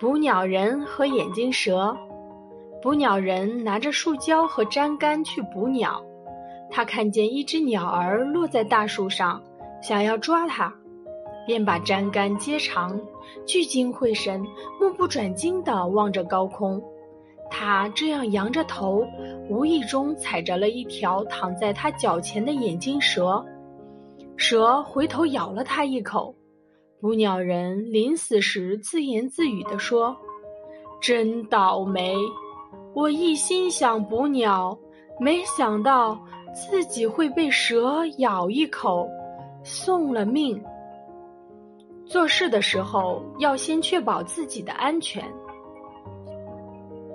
捕鸟人和眼镜蛇。捕鸟人拿着树胶和粘杆去捕鸟，他看见一只鸟儿落在大树上，想要抓它，便把粘杆接长，聚精会神、目不转睛地望着高空。他这样扬着头，无意中踩着了一条躺在他脚前的眼镜蛇，蛇回头咬了他一口。捕鸟人临死时自言自语地说：“真倒霉！我一心想捕鸟，没想到自己会被蛇咬一口，送了命。”做事的时候要先确保自己的安全。